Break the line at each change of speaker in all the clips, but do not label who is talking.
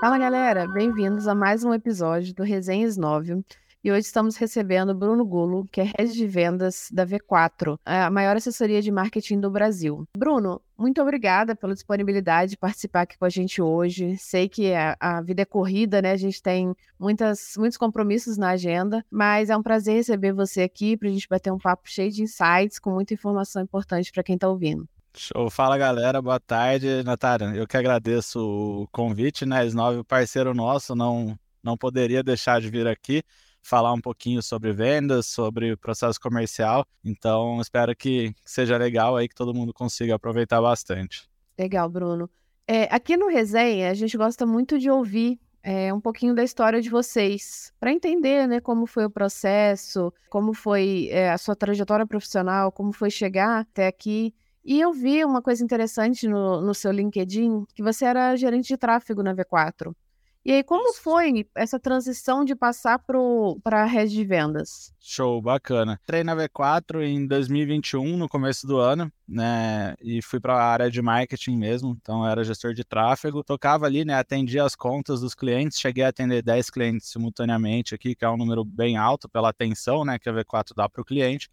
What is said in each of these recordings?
Fala galera, bem-vindos a mais um episódio do Resenhas 9. E hoje estamos recebendo Bruno Gulo, que é head de vendas da V4, a maior assessoria de marketing do Brasil. Bruno, muito obrigada pela disponibilidade de participar aqui com a gente hoje. Sei que a, a, vida é corrida, né? A gente tem muitas, muitos compromissos na agenda, mas é um prazer receber você aqui para a gente bater um papo cheio de insights, com muita informação importante para quem está ouvindo.
Show. Fala galera, boa tarde, Natália. Eu que agradeço o convite, né? S9, parceiro nosso, não, não poderia deixar de vir aqui falar um pouquinho sobre vendas, sobre processo comercial. Então, espero que seja legal aí, que todo mundo consiga aproveitar bastante.
Legal, Bruno. É, aqui no Resenha, a gente gosta muito de ouvir é, um pouquinho da história de vocês, para entender né, como foi o processo, como foi é, a sua trajetória profissional, como foi chegar até aqui. E eu vi uma coisa interessante no, no seu LinkedIn, que você era gerente de tráfego na V4. E aí, como foi essa transição de passar para a rede de vendas?
Show, bacana. Entrei na V4 em 2021, no começo do ano, né? E fui para a área de marketing mesmo, então era gestor de tráfego. Tocava ali, né? Atendia as contas dos clientes, cheguei a atender 10 clientes simultaneamente aqui, que é um número bem alto pela atenção, né? Que a V4 dá para o cliente.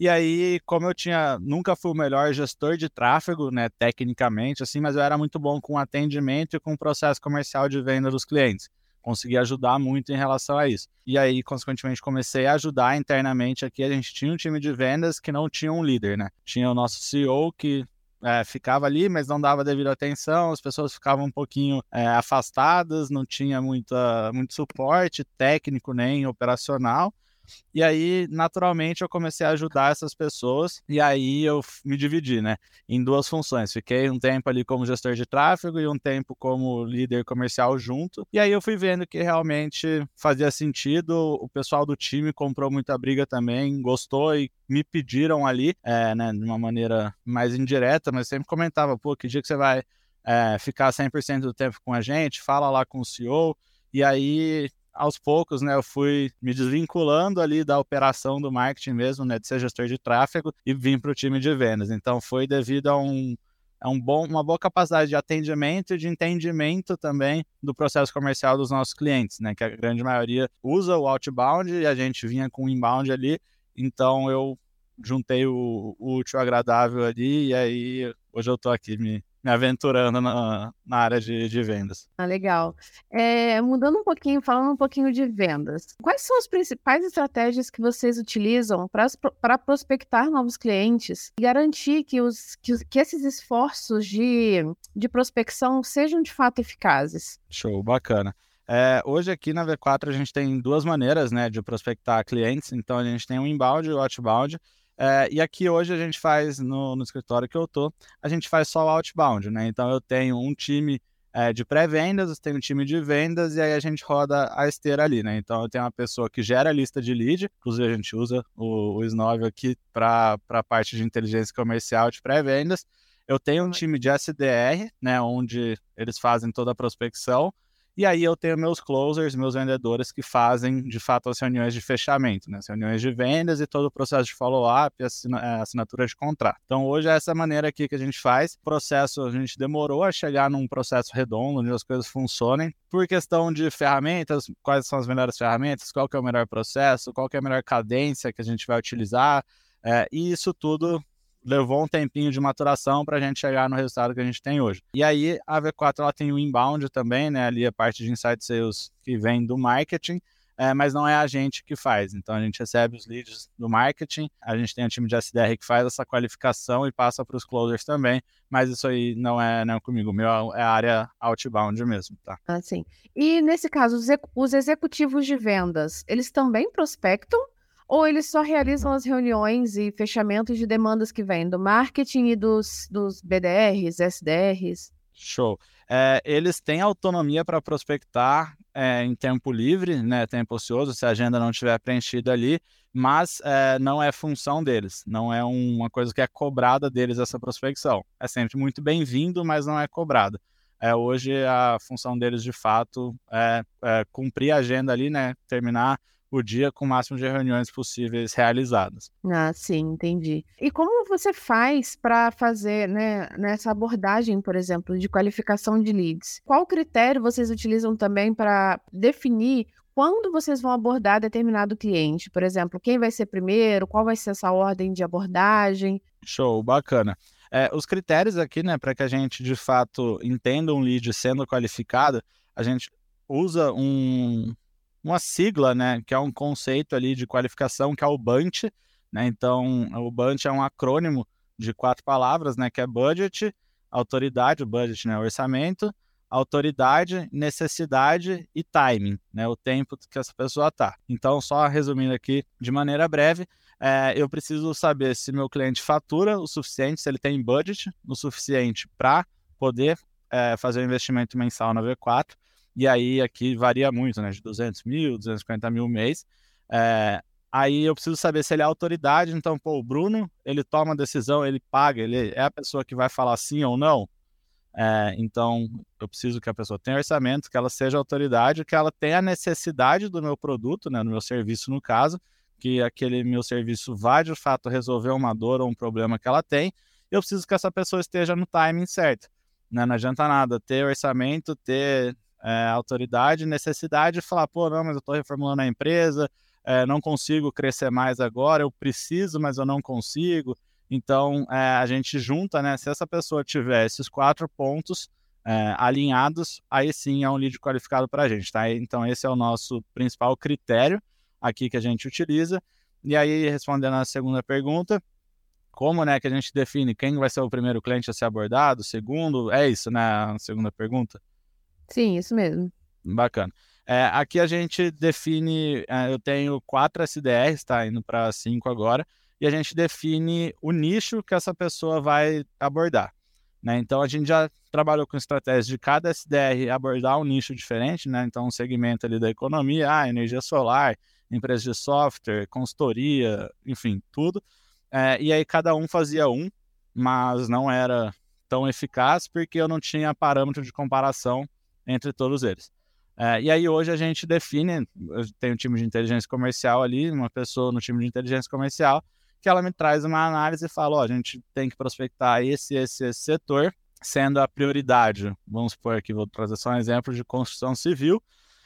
E aí, como eu tinha, nunca fui o melhor gestor de tráfego, né, tecnicamente, assim, mas eu era muito bom com atendimento e com o processo comercial de venda dos clientes. Consegui ajudar muito em relação a isso. E aí, consequentemente, comecei a ajudar internamente aqui. A gente tinha um time de vendas que não tinha um líder, né? Tinha o nosso CEO que é, ficava ali, mas não dava devida atenção, as pessoas ficavam um pouquinho é, afastadas, não tinha muita, muito suporte técnico nem operacional. E aí, naturalmente, eu comecei a ajudar essas pessoas. E aí eu me dividi, né? Em duas funções. Fiquei um tempo ali como gestor de tráfego e um tempo como líder comercial junto. E aí eu fui vendo que realmente fazia sentido. O pessoal do time comprou muita briga também, gostou e me pediram ali, é, né, de uma maneira mais indireta, mas sempre comentava, pô, que dia que você vai é, ficar 100% do tempo com a gente? Fala lá com o CEO. E aí aos poucos, né, eu fui me desvinculando ali da operação do marketing mesmo, né, de ser gestor de tráfego e vim para o time de vendas. Então foi devido a um é um bom, uma boa capacidade de atendimento e de entendimento também do processo comercial dos nossos clientes, né? Que a grande maioria usa o outbound e a gente vinha com o inbound ali. Então eu juntei o, o útil agradável ali e aí hoje eu estou aqui me, me aventurando na, na área de, de, vendas.
Ah, legal. É, mudando um pouquinho, falando um pouquinho de vendas, quais são as principais estratégias que vocês utilizam para prospectar novos clientes e garantir que, os, que, que esses esforços de, de prospecção sejam de fato eficazes?
Show, bacana. É, hoje aqui na V4 a gente tem duas maneiras né, de prospectar clientes. Então a gente tem o inbound e o outbound. É, e aqui hoje a gente faz, no, no, escritório que eu tô, a gente faz só o outbound, né? Então eu tenho um time é, de pré-vendas, tenho um time de vendas e aí a gente roda a esteira ali, né? Então eu tenho uma pessoa que gera a lista de lead, inclusive a gente usa o, o S9 aqui para a parte de inteligência comercial de pré-vendas. Eu tenho um time de SDR, né? Onde eles fazem toda a prospecção. E aí eu tenho meus closers, meus vendedores que fazem de fato as reuniões de fechamento, né? as reuniões de vendas e todo o processo de follow-up, é, assinatura de contrato. Então hoje é essa maneira aqui que a gente faz. O processo a gente demorou a chegar num processo redondo, onde as coisas funcionem. Por questão de ferramentas, quais são as melhores ferramentas, qual é o melhor processo, qual é a melhor cadência que a gente vai utilizar. É, e isso tudo levou um tempinho de maturação para a gente chegar no resultado que a gente tem hoje. E aí a V4 ela tem o inbound também, né? Ali a parte de insight sales que vem do marketing. É, mas não é a gente que faz. Então a gente recebe os leads do marketing, a gente tem um time de SDR que faz essa qualificação e passa para os closers também, mas isso aí não é, não é comigo, o meu é a área outbound mesmo, tá?
Ah, sim. E nesse caso, os executivos de vendas, eles também prospectam ou eles só realizam as reuniões e fechamentos de demandas que vêm do marketing e dos, dos BDRs, SDRs?
Show. É, eles têm autonomia para prospectar é, em tempo livre, né, tempo ocioso, se a agenda não estiver preenchida ali, mas é, não é função deles, não é uma coisa que é cobrada deles essa prospecção. É sempre muito bem-vindo, mas não é cobrada. É, hoje a função deles de fato é, é cumprir a agenda ali, né, terminar o dia com o máximo de reuniões possíveis realizadas.
Ah, sim, entendi. E como você faz para fazer, né, nessa abordagem, por exemplo, de qualificação de leads? Qual critério vocês utilizam também para definir quando vocês vão abordar determinado cliente? Por exemplo, quem vai ser primeiro? Qual vai ser essa ordem de abordagem?
Show, bacana. É, os critérios aqui, né, para que a gente de fato entenda um lead sendo qualificado, a gente usa um, uma sigla, né, que é um conceito ali de qualificação, que é o BUNT, né? Então, o BUNT é um acrônimo de quatro palavras, né, que é budget, autoridade, budget, né, orçamento, autoridade, necessidade e timing, né, o tempo que essa pessoa está. Então, só resumindo aqui de maneira breve, é, eu preciso saber se meu cliente fatura o suficiente, se ele tem budget o suficiente para poder é, fazer o investimento mensal na V4, e aí aqui varia muito, né? De 200 mil, 250 mil mês. É, aí eu preciso saber se ele é autoridade, então, pô, o Bruno, ele toma a decisão, ele paga, ele é a pessoa que vai falar sim ou não. É, então, eu preciso que a pessoa tenha orçamento, que ela seja autoridade, que ela tenha a necessidade do meu produto, né, do meu serviço no caso, que aquele meu serviço vá de fato resolver uma dor ou um problema que ela tem. Eu preciso que essa pessoa esteja no timing certo. Né? Não adianta nada ter orçamento, ter é, autoridade, necessidade de falar, pô, não, mas eu estou reformulando a empresa, é, não consigo crescer mais agora, eu preciso, mas eu não consigo. Então, é, a gente junta, né? Se essa pessoa tiver esses quatro pontos é, alinhados, aí sim é um lead qualificado para a gente, tá? Então, esse é o nosso principal critério aqui que a gente utiliza. E aí, respondendo a segunda pergunta, como né, que a gente define quem vai ser o primeiro cliente a ser abordado, segundo? É isso, né? A segunda pergunta?
Sim, isso mesmo.
Bacana. É, aqui a gente define, é, eu tenho quatro SDRs, tá indo para cinco agora, e a gente define o nicho que essa pessoa vai abordar. Né? Então a gente já trabalhou com estratégias de cada SDR abordar um nicho diferente, né? Então um segmento ali da economia, ah, energia solar, empresa de software, consultoria, enfim, tudo. É, e aí cada um fazia um, mas não era tão eficaz porque eu não tinha parâmetro de comparação entre todos eles. É, e aí hoje a gente define, tem um time de inteligência comercial ali, uma pessoa no time de inteligência comercial, que ela me traz uma análise e fala, ó, a gente tem que prospectar esse, esse, esse setor, sendo a prioridade, vamos supor aqui, vou trazer só um exemplo de construção civil,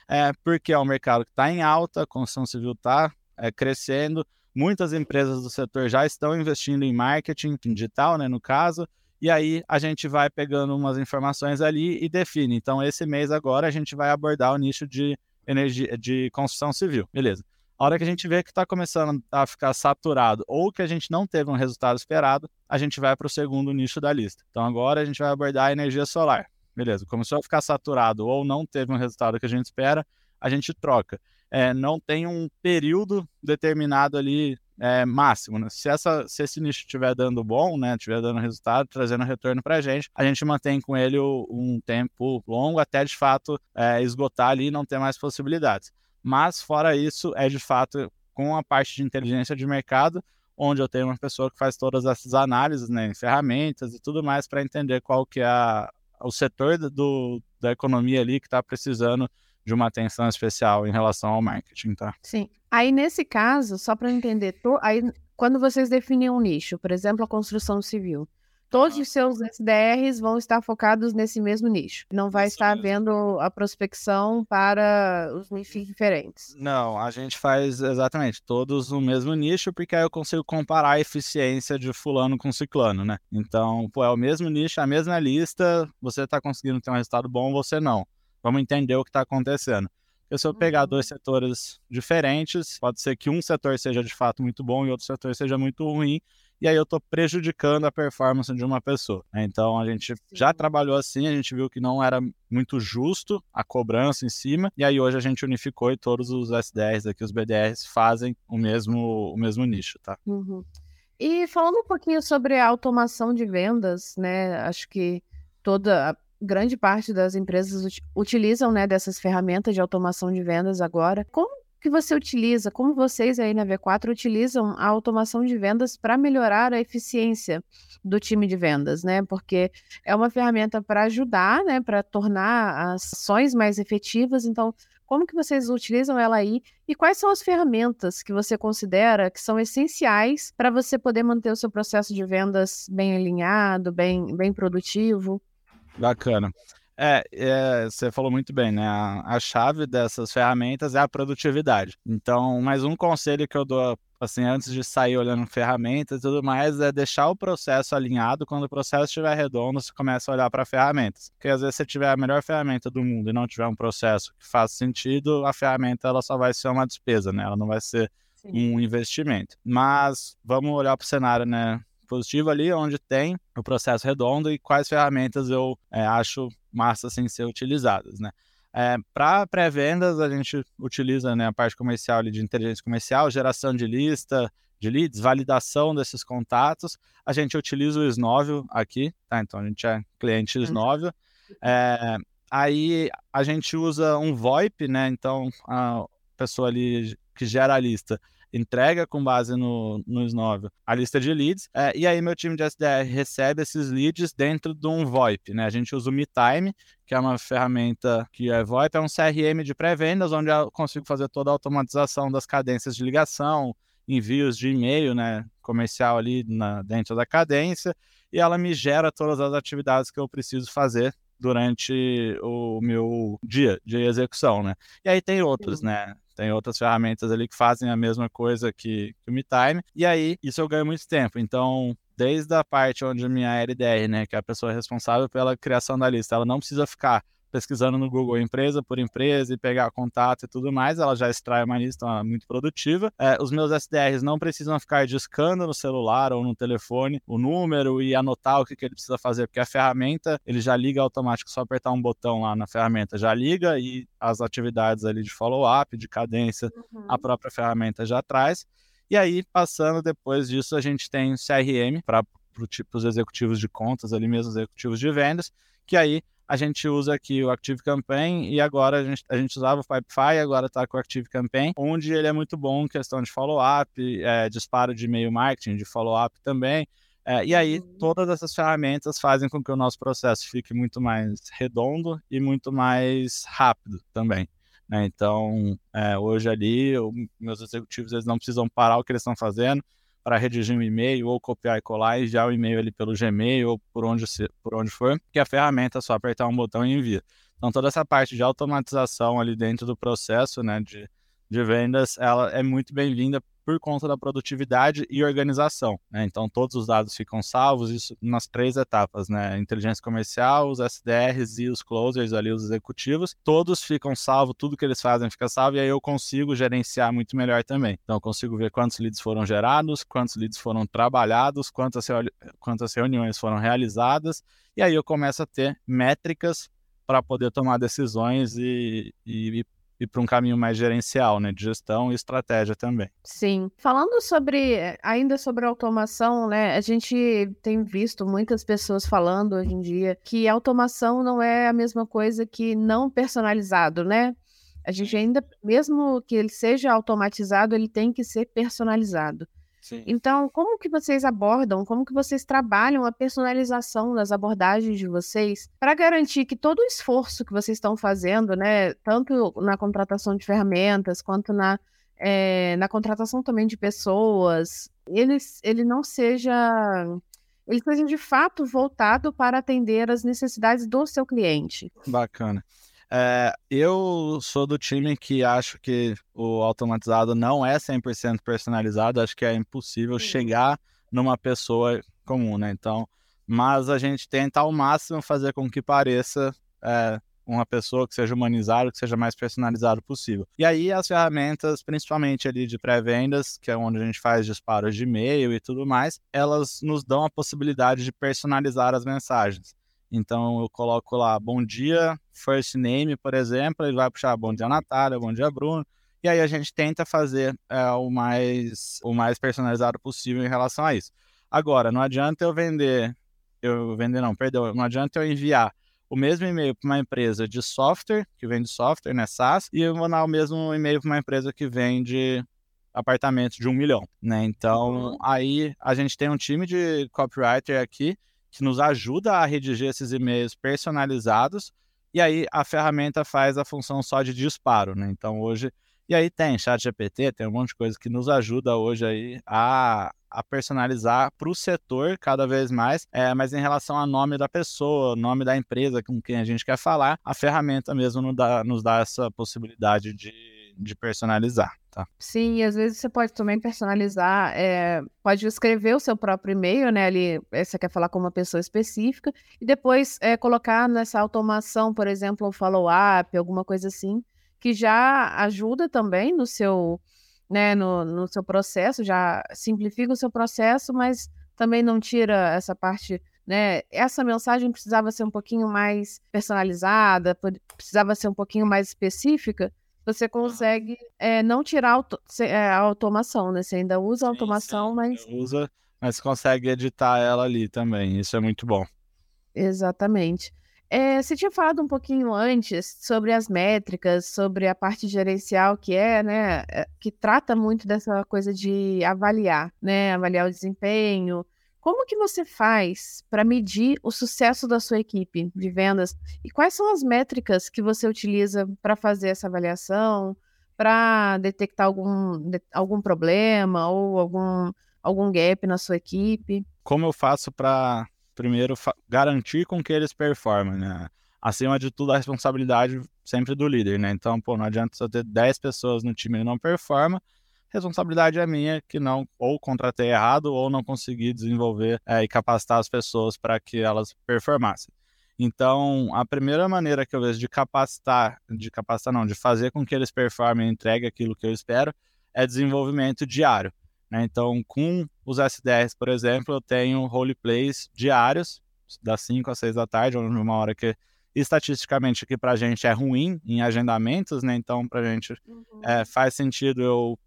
é, porque é um mercado que está em alta, a construção civil está é, crescendo, muitas empresas do setor já estão investindo em marketing digital, né, no caso, e aí a gente vai pegando umas informações ali e define. Então, esse mês agora a gente vai abordar o nicho de energia de construção civil. Beleza. A hora que a gente vê que está começando a ficar saturado ou que a gente não teve um resultado esperado, a gente vai para o segundo nicho da lista. Então agora a gente vai abordar a energia solar. Beleza, começou a ficar saturado ou não teve um resultado que a gente espera, a gente troca. É, não tem um período determinado ali é, máximo. Né? Se, essa, se esse nicho estiver dando bom, né, estiver dando resultado, trazendo retorno para a gente, a gente mantém com ele um tempo longo até de fato é, esgotar ali e não ter mais possibilidades. Mas fora isso, é de fato com a parte de inteligência de mercado, onde eu tenho uma pessoa que faz todas essas análises, né, em ferramentas e tudo mais para entender qual que é a, o setor do, da economia ali que está precisando de uma atenção especial em relação ao marketing, tá?
Sim. Aí, nesse caso, só para entender, to... aí, quando vocês definem um nicho, por exemplo, a construção civil, todos os seus SDRs vão estar focados nesse mesmo nicho. Não vai Isso estar mesmo. havendo a prospecção para os nichos diferentes.
Não, a gente faz exatamente todos no mesmo nicho, porque aí eu consigo comparar a eficiência de fulano com ciclano, né? Então, pô, é o mesmo nicho, a mesma lista, você está conseguindo ter um resultado bom, você não. Vamos entender o que está acontecendo. Porque se eu pegar uhum. dois setores diferentes, pode ser que um setor seja de fato muito bom e outro setor seja muito ruim, e aí eu estou prejudicando a performance de uma pessoa. Né? Então a gente Sim. já trabalhou assim, a gente viu que não era muito justo a cobrança em cima, e aí hoje a gente unificou e todos os SDRs aqui, os BDRs, fazem o mesmo, o mesmo nicho, tá?
Uhum. E falando um pouquinho sobre a automação de vendas, né? Acho que toda grande parte das empresas ut utilizam né, dessas ferramentas de automação de vendas agora. Como que você utiliza, como vocês aí na V4 utilizam a automação de vendas para melhorar a eficiência do time de vendas, né? Porque é uma ferramenta para ajudar, né, para tornar as ações mais efetivas. Então, Como que vocês utilizam ela aí e quais são as ferramentas que você considera que são essenciais para você poder manter o seu processo de vendas bem alinhado, bem, bem produtivo?
Bacana. É, é, você falou muito bem, né? A, a, chave dessas ferramentas é a produtividade. Então, mais um conselho que eu dou, assim, antes de sair olhando ferramentas e tudo mais, é deixar o processo alinhado. Quando o processo estiver redondo, você começa a olhar para ferramentas. Porque às vezes você tiver a melhor ferramenta do mundo e não tiver um processo que faça sentido, a ferramenta ela só vai ser uma despesa, né? Ela não vai ser Sim. um investimento. Mas vamos olhar para o cenário, né? Positivo ali, onde tem o processo redondo e quais ferramentas eu é, acho massa sem ser utilizadas, né? É, para pré-vendas, a gente utiliza né, a parte comercial ali, de inteligência comercial, geração de lista, de leads, validação desses contatos. A gente utiliza o Snóvio aqui, tá? Então a gente é cliente uhum. Snóvio. É, aí a gente usa um VoIP, né? Então a pessoa ali que gera a lista entrega com base no, no Snove a lista de leads, é, e aí meu time de SDR recebe esses leads dentro de um VoIP, né? A gente usa o MeTime, que é uma ferramenta que é VoIP, é um CRM de pré-vendas, onde eu consigo fazer toda a automatização das cadências de ligação, envios de e-mail, né, comercial ali na, dentro da cadência, e ela me gera todas as atividades que eu preciso fazer durante o meu dia de execução, né? E aí tem outros, né? Tem outras ferramentas ali que fazem a mesma coisa que, que o MeTime. E aí, isso eu ganho muito tempo. Então, desde a parte onde a minha LDR, né, que é a pessoa responsável pela criação da lista, ela não precisa ficar pesquisando no Google empresa por empresa e pegar contato e tudo mais, ela já extrai uma lista muito produtiva. É, os meus SDRs não precisam ficar discando no celular ou no telefone o número e anotar o que, que ele precisa fazer, porque a ferramenta ele já liga automático, só apertar um botão lá na ferramenta já liga e as atividades ali de follow-up, de cadência, uhum. a própria ferramenta já traz. E aí, passando depois disso, a gente tem CRM para os executivos de contas ali mesmo, executivos de vendas, que aí a gente usa aqui o Active Campaign e agora a gente, a gente usava o Pipefy, agora está com o Active Campaign, onde ele é muito bom em questão de follow-up, é, disparo de e-mail marketing, de follow-up também. É, e aí, uhum. todas essas ferramentas fazem com que o nosso processo fique muito mais redondo e muito mais rápido também. Né? Então, é, hoje ali, eu, meus executivos eles não precisam parar o que eles estão fazendo, para redigir um e-mail ou copiar e colar e enviar o e-mail ali pelo Gmail ou por onde, por onde for, que a ferramenta é só apertar um botão e envia. Então toda essa parte de automatização ali dentro do processo, né, de, de vendas, ela é muito bem-vinda por conta da produtividade e organização. Né? Então, todos os dados ficam salvos, isso nas três etapas, né? Inteligência comercial, os SDRs e os closers ali, os executivos, todos ficam salvos, tudo que eles fazem fica salvo, e aí eu consigo gerenciar muito melhor também. Então, eu consigo ver quantos leads foram gerados, quantos leads foram trabalhados, quantas, quantas reuniões foram realizadas, e aí eu começo a ter métricas para poder tomar decisões e, e, e para um caminho mais gerencial, né, de gestão e estratégia também.
Sim. Falando sobre ainda sobre automação, né, a gente tem visto muitas pessoas falando hoje em dia que automação não é a mesma coisa que não personalizado, né? A gente ainda, mesmo que ele seja automatizado, ele tem que ser personalizado. Sim. Então, como que vocês abordam, como que vocês trabalham a personalização das abordagens de vocês para garantir que todo o esforço que vocês estão fazendo, né, tanto na contratação de ferramentas quanto na, é, na contratação também de pessoas, ele, ele não seja ele seja de fato voltado para atender as necessidades do seu cliente.
Bacana. É, eu sou do time que acho que o automatizado não é 100% personalizado, acho que é impossível chegar numa pessoa comum, né? Então, mas a gente tenta ao máximo fazer com que pareça é, uma pessoa que seja humanizada, que seja mais personalizado possível. E aí as ferramentas, principalmente ali de pré-vendas, que é onde a gente faz disparos de e-mail e tudo mais, elas nos dão a possibilidade de personalizar as mensagens. Então eu coloco lá bom dia, first name, por exemplo, ele vai puxar bom dia Natália, bom dia Bruno. E aí a gente tenta fazer é, o, mais, o mais personalizado possível em relação a isso. Agora, não adianta eu vender, eu vender não, perdão, não adianta eu enviar o mesmo e-mail para uma empresa de software, que vende software, né, SaaS, e eu mandar o mesmo e-mail para uma empresa que vende apartamentos de um milhão, né? Então, uhum. aí a gente tem um time de copywriter aqui que nos ajuda a redigir esses e-mails personalizados E aí a ferramenta faz a função só de disparo, né? Então hoje e aí tem chat GPT, tem um monte de coisa que nos ajuda hoje aí a, a personalizar para o setor cada vez mais, é, mas em relação ao nome da pessoa, nome da empresa com quem a gente quer falar, a ferramenta mesmo nos dá, nos dá essa possibilidade de, de personalizar. Tá.
Sim, e às vezes você pode também personalizar, é, pode escrever o seu próprio e-mail, né? Ali eh, você quer falar com uma pessoa específica, e depois é, colocar nessa automação, por exemplo, um follow-up, alguma coisa assim, que já ajuda também no seu, né, no, no seu processo, já simplifica o seu processo, mas também não tira essa parte né? Essa mensagem precisava ser um pouquinho mais personalizada, precisava ser um pouquinho mais específica. Você consegue é, não tirar é, a automação, né? Você ainda usa a automação, sim, mas.
Usa, mas consegue editar ela ali também. Isso é muito bom.
Exatamente. É, você tinha falado um pouquinho antes sobre as métricas, sobre a parte gerencial que é, né, que trata muito dessa coisa de avaliar, né, avaliar o desempenho. Como que você faz para medir o sucesso da sua equipe de vendas? E quais são as métricas que você utiliza para fazer essa avaliação, para detectar algum, algum problema ou algum, algum gap na sua equipe?
Como eu faço para primeiro garantir com que eles performem, né? Acima de tudo, a responsabilidade sempre do líder, né? Então, pô, não adianta só ter 10 pessoas no time e não performa, responsabilidade é minha que não ou contratei errado ou não consegui desenvolver é, e capacitar as pessoas para que elas performassem. Então, a primeira maneira que eu vejo de capacitar, de capacitar não, de fazer com que eles performem e entreguem aquilo que eu espero, é desenvolvimento diário. Né? Então, com os SDRs, por exemplo, eu tenho roleplays diários, das 5 às 6 da tarde, ou numa hora que estatisticamente aqui para a gente é ruim em agendamentos, né? Então, para a gente uhum. é, faz sentido eu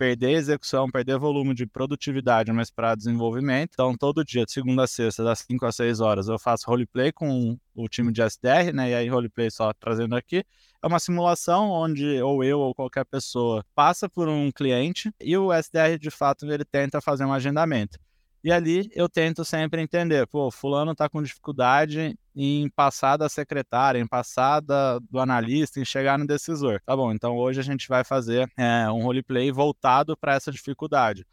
perder execução, perder volume de produtividade, mas para desenvolvimento. Então, todo dia, de segunda a sexta, das 5 às 6 horas, eu faço roleplay com o time de SDR, né? E aí, roleplay só trazendo aqui. É uma simulação onde ou eu ou qualquer pessoa passa por um cliente e o SDR, de fato, ele tenta fazer um agendamento. E ali eu tento sempre entender, pô, fulano está com dificuldade em passar da secretária, em passar da, do analista, em chegar no decisor. Tá bom, então hoje a gente vai fazer é, um roleplay voltado para essa dificuldade.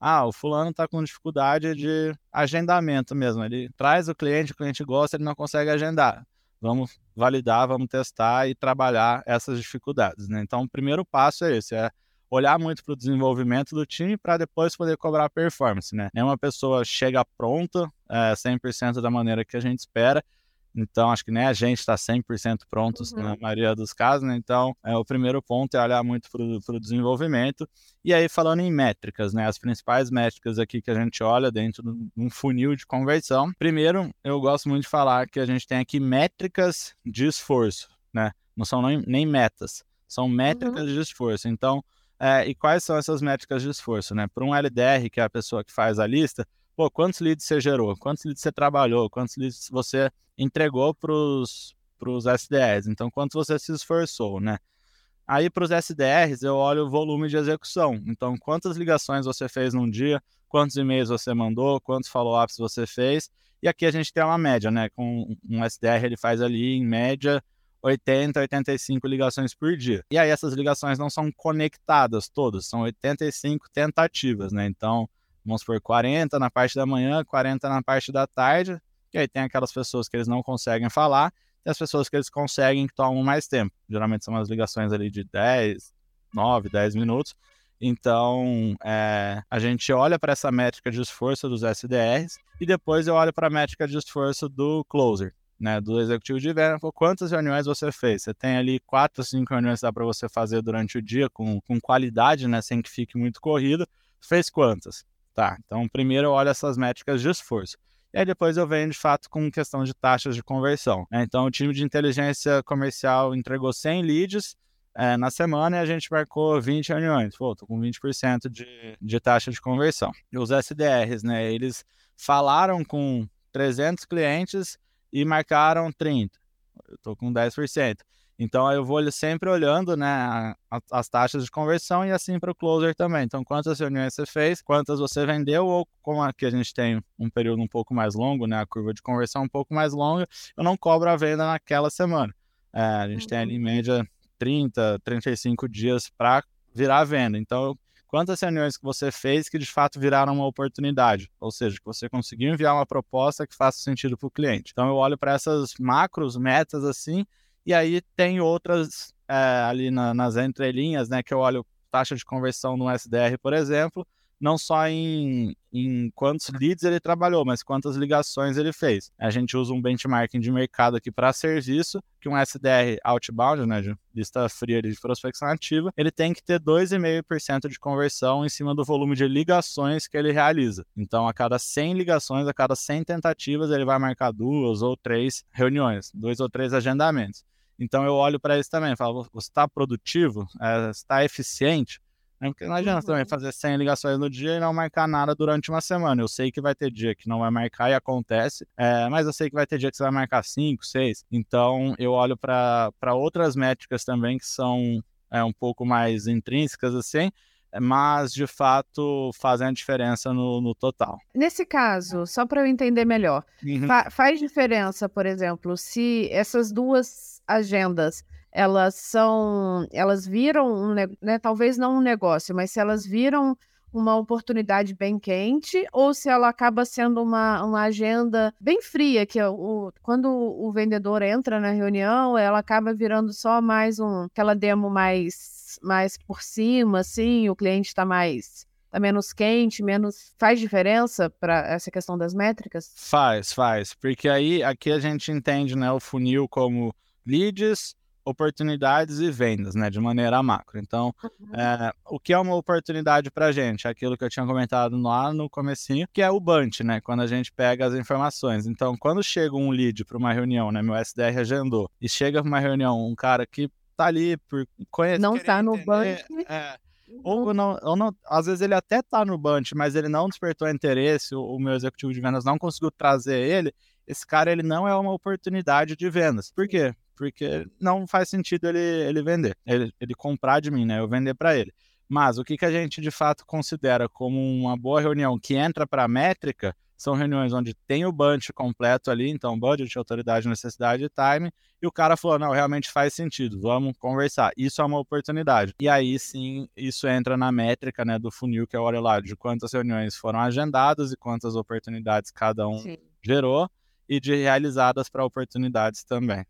Ah, o fulano está com dificuldade de agendamento mesmo. Ele traz o cliente, o cliente gosta, ele não consegue agendar. Vamos validar, vamos testar e trabalhar essas dificuldades. Né? Então, o primeiro passo é esse, é olhar muito para o desenvolvimento do time para depois poder cobrar performance, né? Nenhuma pessoa chega pronta é, 100% da maneira que a gente espera. Então, acho que nem a gente está 100% prontos uhum. na maioria dos casos, né? Então, é, o primeiro ponto é olhar muito para o desenvolvimento. E aí, falando em métricas, né? As principais métricas aqui que a gente olha dentro de um funil de conversão. Primeiro, eu gosto muito de falar que a gente tem aqui métricas de esforço, né? Não são nem, nem metas, são métricas uhum. de esforço. Então, é, e quais são essas métricas de esforço, né? Para um LDR, que é a pessoa que faz a lista, pô, quantos leads você gerou? Quantos leads você trabalhou? Quantos leads você entregou para os SDRs? Então, quanto você se esforçou, né? Aí, para os SDRs, eu olho o volume de execução. Então, quantas ligações você fez num dia, quantos e-mails você mandou, quantos follow-ups você fez. E aqui a gente tem uma média, né? Com um SDR, ele faz ali, em média, 80, 85 ligações por dia. E aí essas ligações não são conectadas todas, são 85 tentativas, né? Então, vamos por 40 na parte da manhã, 40 na parte da tarde, e aí tem aquelas pessoas que eles não conseguem falar, e as pessoas que eles conseguem que tomam mais tempo. Geralmente são as ligações ali de 10, 9, 10 minutos. Então, é, a gente olha para essa métrica de esforço dos SDRs e depois eu olho para a métrica de esforço do closer né, do executivo de venda, quantas reuniões você fez? Você tem ali quatro, cinco reuniões que dá para você fazer durante o dia com, com qualidade, né, sem que fique muito corrido. Fez quantas? Tá, então primeiro eu olho essas métricas de esforço. E aí depois eu venho de fato com questão de taxas de conversão. Né? Então o time de inteligência comercial entregou 100 leads é, na semana e a gente marcou 20 reuniões. Pô, tô com 20% de, de taxa de conversão. E os SDRs, né, eles falaram com 300 clientes e marcaram 30. Eu estou com 10%. Então eu vou sempre olhando né, as taxas de conversão e assim para o closer também. Então, quantas reuniões você fez, quantas você vendeu, ou como aqui a gente tem um período um pouco mais longo, né, a curva de conversão um pouco mais longa, eu não cobro a venda naquela semana. É, a gente tem ali em média 30, 35 dias para virar a venda. Então, quantas reuniões que você fez que de fato viraram uma oportunidade, ou seja, que você conseguiu enviar uma proposta que faça sentido para o cliente. Então eu olho para essas macros, metas assim, e aí tem outras é, ali na, nas entrelinhas, né, que eu olho taxa de conversão no SDR, por exemplo, não só em, em quantos leads ele trabalhou, mas quantas ligações ele fez. A gente usa um benchmarking de mercado aqui para serviço, que um SDR outbound, né, de lista fria de prospecção ativa, ele tem que ter 2,5% de conversão em cima do volume de ligações que ele realiza. Então, a cada 100 ligações, a cada 100 tentativas, ele vai marcar duas ou três reuniões, dois ou três agendamentos. Então eu olho para isso também, falo, você está produtivo, é, está eficiente, né? Porque não adianta uhum. também fazer 100 ligações no dia e não marcar nada durante uma semana. Eu sei que vai ter dia que não vai marcar e acontece, é, mas eu sei que vai ter dia que você vai marcar 5, 6. Então eu olho para outras métricas também que são é, um pouco mais intrínsecas assim, mas de fato fazem a diferença no, no total.
Nesse caso, só para eu entender melhor, uhum. fa faz diferença, por exemplo, se essas duas agendas elas são, elas viram, né, talvez não um negócio, mas se elas viram uma oportunidade bem quente ou se ela acaba sendo uma, uma agenda bem fria, que é o, quando o vendedor entra na reunião, ela acaba virando só mais um, aquela demo mais, mais por cima, assim, o cliente está mais tá menos quente, menos faz diferença para essa questão das métricas?
Faz, faz, porque aí aqui a gente entende, né, o funil como leads, oportunidades e vendas, né, de maneira macro. Então, uhum. é, o que é uma oportunidade para a gente? Aquilo que eu tinha comentado lá no comecinho, que é o bunch, né, quando a gente pega as informações. Então, quando chega um lead para uma reunião, né, meu SDR agendou, e chega para uma reunião um cara que tá ali por conhecer...
Não tá no bunch...
É, ou uhum. não, ou não, às vezes ele até tá no bunch, mas ele não despertou interesse, o, o meu executivo de vendas não conseguiu trazer ele, esse cara ele não é uma oportunidade de vendas. Por quê? Porque não faz sentido ele, ele vender, ele, ele comprar de mim, né? Eu vender para ele. Mas o que, que a gente de fato considera como uma boa reunião que entra para a métrica são reuniões onde tem o bunch completo ali, então budget, autoridade, necessidade e time, e o cara falou, não, realmente faz sentido, vamos conversar. Isso é uma oportunidade. E aí sim, isso entra na métrica né, do funil, que é o olho lá de quantas reuniões foram agendadas e quantas oportunidades cada um sim. gerou e de realizadas para oportunidades também.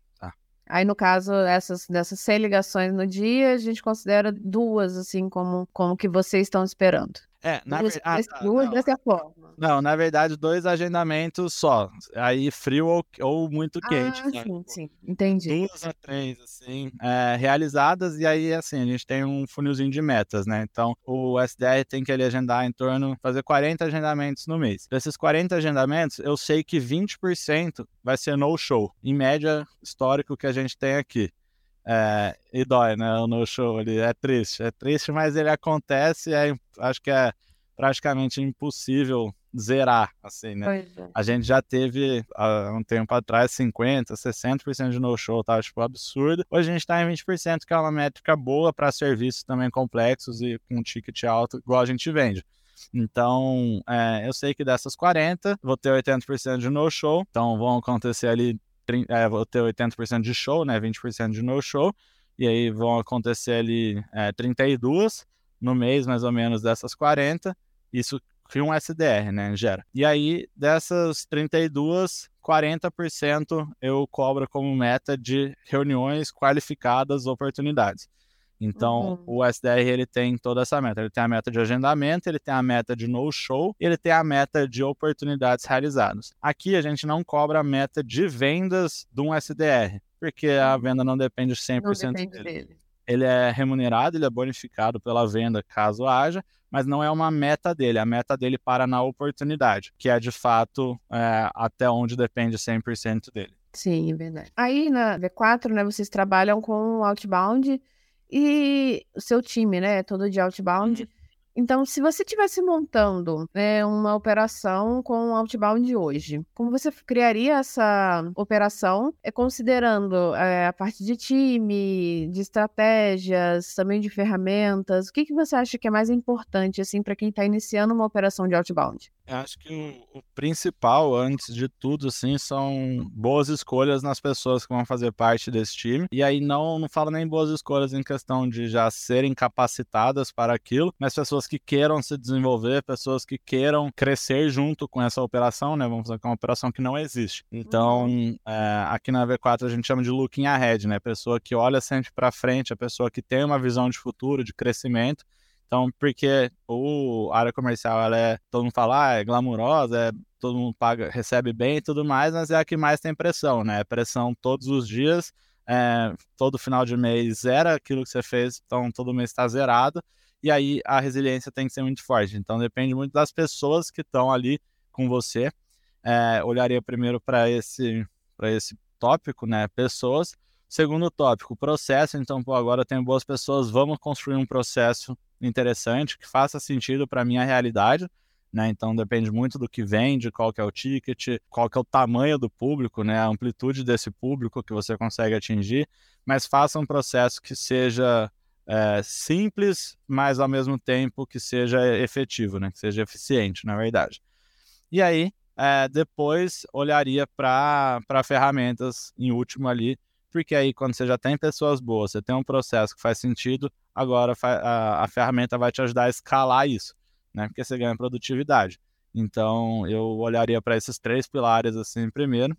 Aí, no caso, essas, dessas 100 ligações no dia, a gente considera duas, assim, como, como que vocês estão esperando.
É, na verdade. Ah, tá, duas dessa forma. Não, na verdade, dois agendamentos só. Aí frio ou, ou muito quente.
Ah, sim, sim. Entendi.
Duas a três, assim, é, realizadas, e aí, assim, a gente tem um funilzinho de metas, né? Então, o SDR tem que ele agendar em torno, fazer 40 agendamentos no mês. Desses 40 agendamentos, eu sei que 20% vai ser no show. Em média, histórico que a gente tem aqui. É, e dói, né? O no show ali. É triste. É triste, mas ele acontece. É, acho que é praticamente impossível zerar, assim, né? É. A gente já teve há um tempo atrás 50%, 60% de no-show, tá? Tipo, absurdo. Hoje a gente tá em 20%, que é uma métrica boa para serviços também complexos e com ticket alto, igual a gente vende. Então, é, eu sei que dessas 40, vou ter 80% de no-show, então vão acontecer ali é, vou ter 80% de show, né? 20% de no show. E aí vão acontecer ali é, 32 no mês, mais ou menos, dessas 40. Isso que um SDR, né, gera. E aí, dessas 32, 40% eu cobro como meta de reuniões qualificadas oportunidades. Então, uhum. o SDR ele tem toda essa meta. Ele tem a meta de agendamento, ele tem a meta de no-show, ele tem a meta de oportunidades realizadas. Aqui a gente não cobra a meta de vendas de um SDR, porque a uhum. venda não depende 100% não depende dele. dele. Ele é remunerado, ele é bonificado pela venda caso haja, mas não é uma meta dele. A meta dele para na oportunidade, que é de fato é, até onde depende 100% dele.
Sim, é verdade. Aí na V4, né, vocês trabalham com outbound e o seu time, né? Todo de outbound. Uhum. Então, se você estivesse montando né, uma operação com o Outbound hoje, como você criaria essa operação, é, considerando é, a parte de time, de estratégias, também de ferramentas? O que, que você acha que é mais importante assim para quem está iniciando uma operação de Outbound?
Eu acho que o, o, principal, antes de tudo, assim, são boas escolhas nas pessoas que vão fazer parte desse time. E aí não, não falo nem boas escolhas em questão de já serem capacitadas para aquilo, mas pessoas que queiram se desenvolver, pessoas que queiram crescer junto com essa operação, né? Vamos dizer que é uma operação que não existe. Então, uhum. é, aqui na V4 a gente chama de looking ahead, né? Pessoa que olha sempre para frente, a pessoa que tem uma visão de futuro, de crescimento então, porque o a área comercial, ela é, todo mundo fala, ah, é glamurosa, é, todo mundo paga, recebe bem e tudo mais, mas é a que mais tem pressão, né? Pressão todos os dias, é, todo final de mês zera aquilo que você fez, então todo mês está zerado, e aí a resiliência tem que ser muito forte. Então, depende muito das pessoas que estão ali com você. É, olharia primeiro para esse, esse tópico, né? Pessoas. Segundo tópico, processo. Então, pô, agora eu tenho boas pessoas, vamos construir um processo interessante, que faça sentido para minha realidade. Né? Então depende muito do que vende, qual que é o ticket, qual que é o tamanho do público, né? A amplitude desse público que você consegue atingir, mas faça um processo que seja é, simples, mas ao mesmo tempo que seja efetivo, né? Que seja eficiente, na verdade. E aí, é, depois olharia para ferramentas em último ali, porque aí quando você já tem pessoas boas, você tem um processo que faz sentido, agora a, a ferramenta vai te ajudar a escalar isso, né? Porque você ganha produtividade. Então, eu olharia para esses três pilares assim primeiro.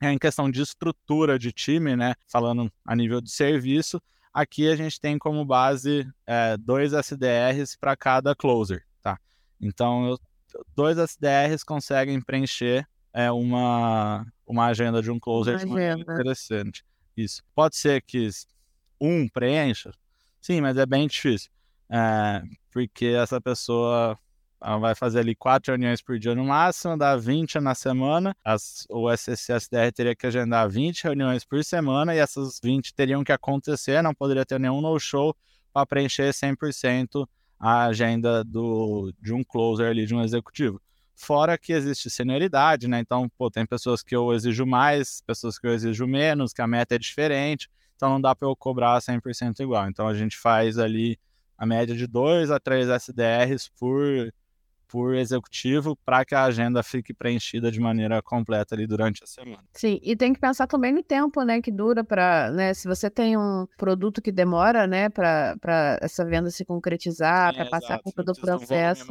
É em questão de estrutura de time, né? Falando a nível de serviço, aqui a gente tem como base é, dois SDRs para cada closer, tá? Então, eu, dois SDRs conseguem preencher é, uma, uma agenda de um closer uma de maneira interessante. Isso. Pode ser que um preencha, Sim, mas é bem difícil. É, porque essa pessoa vai fazer ali quatro reuniões por dia no máximo, dá 20 na semana. As, o SSSDR teria que agendar 20 reuniões por semana e essas 20 teriam que acontecer, não poderia ter nenhum no-show para preencher 100% a agenda do, de um closer ali, de um executivo. Fora que existe senioridade, né? Então, pô, tem pessoas que eu exijo mais, pessoas que eu exijo menos, que a meta é diferente. Então não dá para eu cobrar 100% igual. Então a gente faz ali a média de 2 a 3 SDRs por, por executivo para que a agenda fique preenchida de maneira completa ali durante a semana.
Sim, e tem que pensar também no tempo, né, que dura para, né, se você tem um produto que demora, né, para essa venda se concretizar, para passar por todo o processo.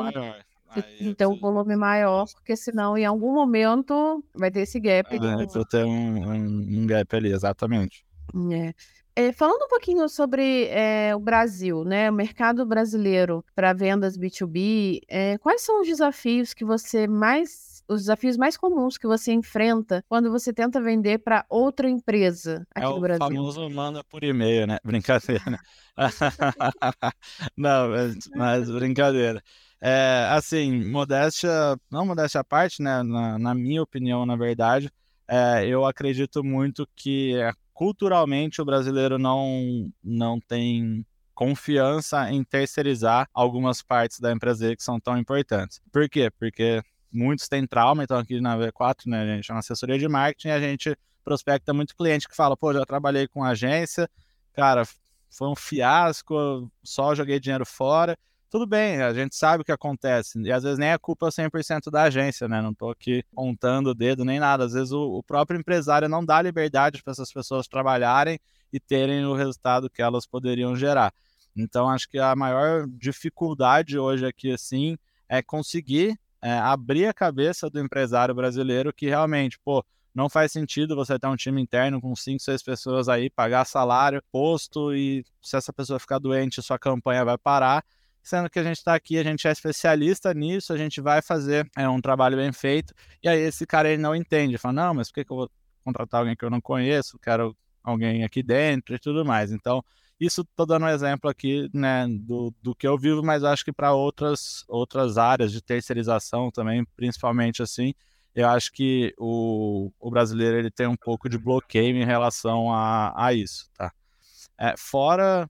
Então, um volume maior, porque senão em algum momento vai ter esse gap.
Vai ter um, um, um gap ali, exatamente.
É. É, falando um pouquinho sobre é, o Brasil, né, o mercado brasileiro para vendas B2B, é, quais são os desafios que você mais, os desafios mais comuns que você enfrenta quando você tenta vender para outra empresa aqui
é
no Brasil?
É o famoso manda por e-mail, né? Brincadeira. não, mas, mas brincadeira. É, assim, modéstia, não modéstia à parte, né? Na, na minha opinião, na verdade, é, eu acredito muito que culturalmente o brasileiro não, não tem confiança em terceirizar algumas partes da empresa que são tão importantes. Por quê? Porque muitos têm trauma, então aqui na V4, né, a gente é uma assessoria de marketing a gente prospecta muito cliente que fala, pô, já trabalhei com agência, cara, foi um fiasco, só joguei dinheiro fora tudo bem, a gente sabe o que acontece, e às vezes nem é culpa 100% da agência, né? Não estou aqui pontando o dedo nem nada. Às vezes o, o próprio empresário não dá liberdade para essas pessoas trabalharem e terem o resultado que elas poderiam gerar. Então, acho que a maior dificuldade hoje aqui, assim, é conseguir é, abrir a cabeça do empresário brasileiro que realmente, pô, não faz sentido você ter um time interno com 5, 6 pessoas aí, pagar salário, posto, e se essa pessoa ficar doente, sua campanha vai parar sendo que a gente está aqui, a gente é especialista nisso, a gente vai fazer é, um trabalho bem feito, e aí esse cara ele não entende, fala, não, mas por que, que eu vou contratar alguém que eu não conheço, quero alguém aqui dentro e tudo mais. Então, isso estou dando um exemplo aqui né, do, do que eu vivo, mas acho que para outras, outras áreas de terceirização também, principalmente assim, eu acho que o, o brasileiro ele tem um pouco de bloqueio em relação a, a isso, tá? É, fora,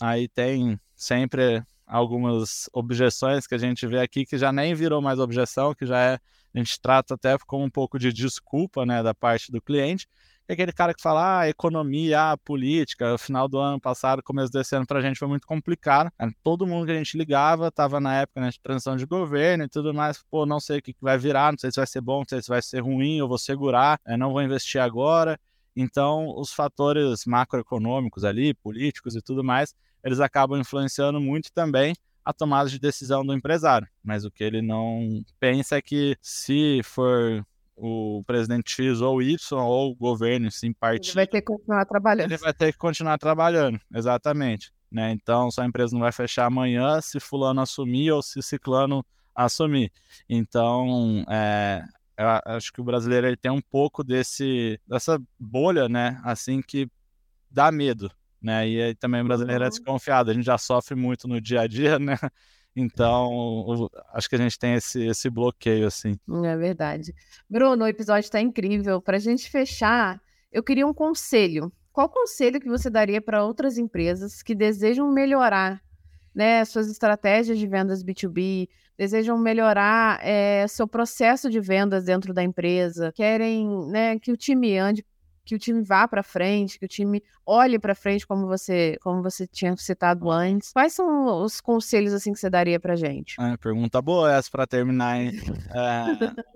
aí tem sempre algumas objeções que a gente vê aqui que já nem virou mais objeção, que já é a gente trata até como um pouco de desculpa, né, da parte do cliente. É aquele cara que fala, ah, economia, ah, política, final do ano passado, começo desse ano, para a gente foi muito complicado. Todo mundo que a gente ligava estava na época né, de transição de governo e tudo mais. Pô, não sei o que vai virar, não sei se vai ser bom, não sei se vai ser ruim, eu vou segurar, é, não vou investir agora. Então, os fatores macroeconômicos ali, políticos e tudo mais, eles acabam influenciando muito também a tomada de decisão do empresário. Mas o que ele não pensa é que se for o presidente X ou Y ou o governo sim partido.
Ele vai ter que continuar trabalhando.
Ele vai ter que continuar trabalhando, exatamente. Né? Então, sua empresa não vai fechar amanhã se fulano assumir ou se ciclano assumir. Então, é, eu acho que o brasileiro ele tem um pouco desse dessa bolha, né? Assim que dá medo, né? E aí também o brasileiro é desconfiado. A gente já sofre muito no dia a dia, né? Então, acho que a gente tem esse, esse bloqueio, assim.
É verdade. Bruno, o episódio está incrível. Para a gente fechar, eu queria um conselho. Qual conselho que você daria para outras empresas que desejam melhorar né, suas estratégias de vendas B2B, desejam melhorar é, seu processo de vendas dentro da empresa, querem né, que o time ande que o time vá para frente, que o time olhe para frente, como você, como você tinha citado antes. Quais são os conselhos assim que você daria para gente?
É, pergunta boa essa para terminar. Hein? É,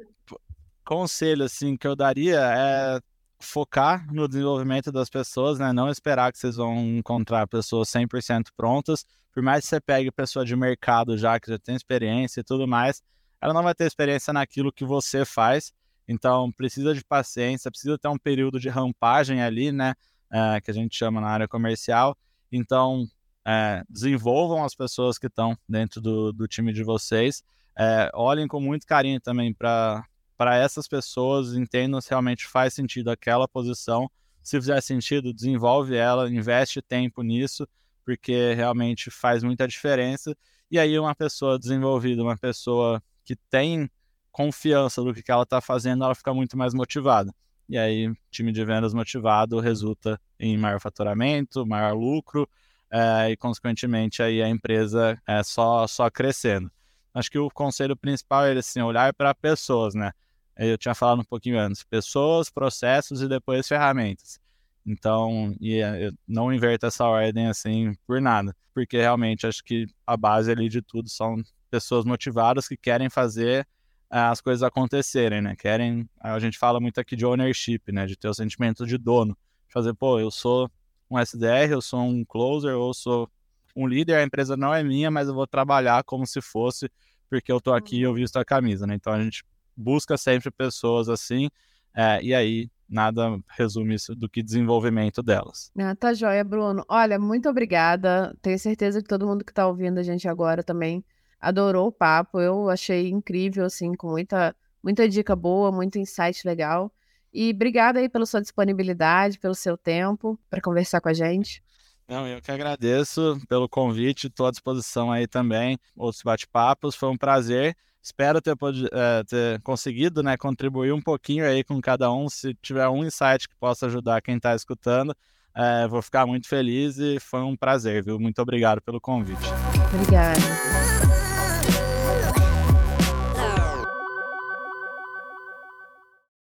conselho assim que eu daria é focar no desenvolvimento das pessoas, né? Não esperar que vocês vão encontrar pessoas 100% prontas. Por mais que você pegue pessoa de mercado já que já tem experiência e tudo mais, ela não vai ter experiência naquilo que você faz então, precisa de paciência, precisa ter um período de rampagem ali, né? É, que a gente chama na área comercial. Então, é, desenvolvam as pessoas que estão dentro do, do, time de vocês. É, olhem com muito carinho também para essas pessoas, entendam se realmente faz sentido aquela posição. Se fizer sentido, desenvolve ela, investe tempo nisso, porque realmente faz muita diferença. E aí, uma pessoa desenvolvida, uma pessoa que tem confiança do que, ela está fazendo, ela fica muito mais motivada. E aí, time de vendas motivado resulta em maior faturamento, maior lucro é, e, consequentemente, aí a empresa é só, só crescendo. Acho que o conselho principal é assim, olhar para pessoas, né? Eu tinha falado um pouquinho antes, pessoas, processos e depois ferramentas. Então, e eu não inverto essa ordem assim por nada, porque realmente acho que a base ali de tudo são pessoas motivadas que querem fazer as coisas acontecerem, né? Querem, a gente fala muito aqui de ownership, né? De ter o sentimento de dono, fazer, pô, eu sou um SDR, eu sou um closer, ou sou um líder, a empresa não é minha, mas eu vou trabalhar como se fosse porque eu tô aqui e eu uhum. visto a camisa, né? Então a gente busca sempre pessoas assim, é, e aí nada resume isso do que desenvolvimento delas.
Ah, tá joia, Bruno. Olha, muito obrigada. Tenho certeza que todo mundo que está ouvindo a gente agora também adorou o papo. Eu achei incrível, assim, com muita, muita dica boa, muito insight legal. E obrigada aí pela sua disponibilidade, pelo seu tempo para conversar com a gente.
Não, eu que agradeço pelo convite, estou à disposição aí também. Outros bate-papos, foi um prazer. Espero ter, é, ter conseguido né, contribuir um pouquinho aí com cada um. Se tiver um insight que possa ajudar quem está escutando, é, vou ficar muito feliz e foi um prazer, viu? Muito obrigado pelo convite.
Obrigada.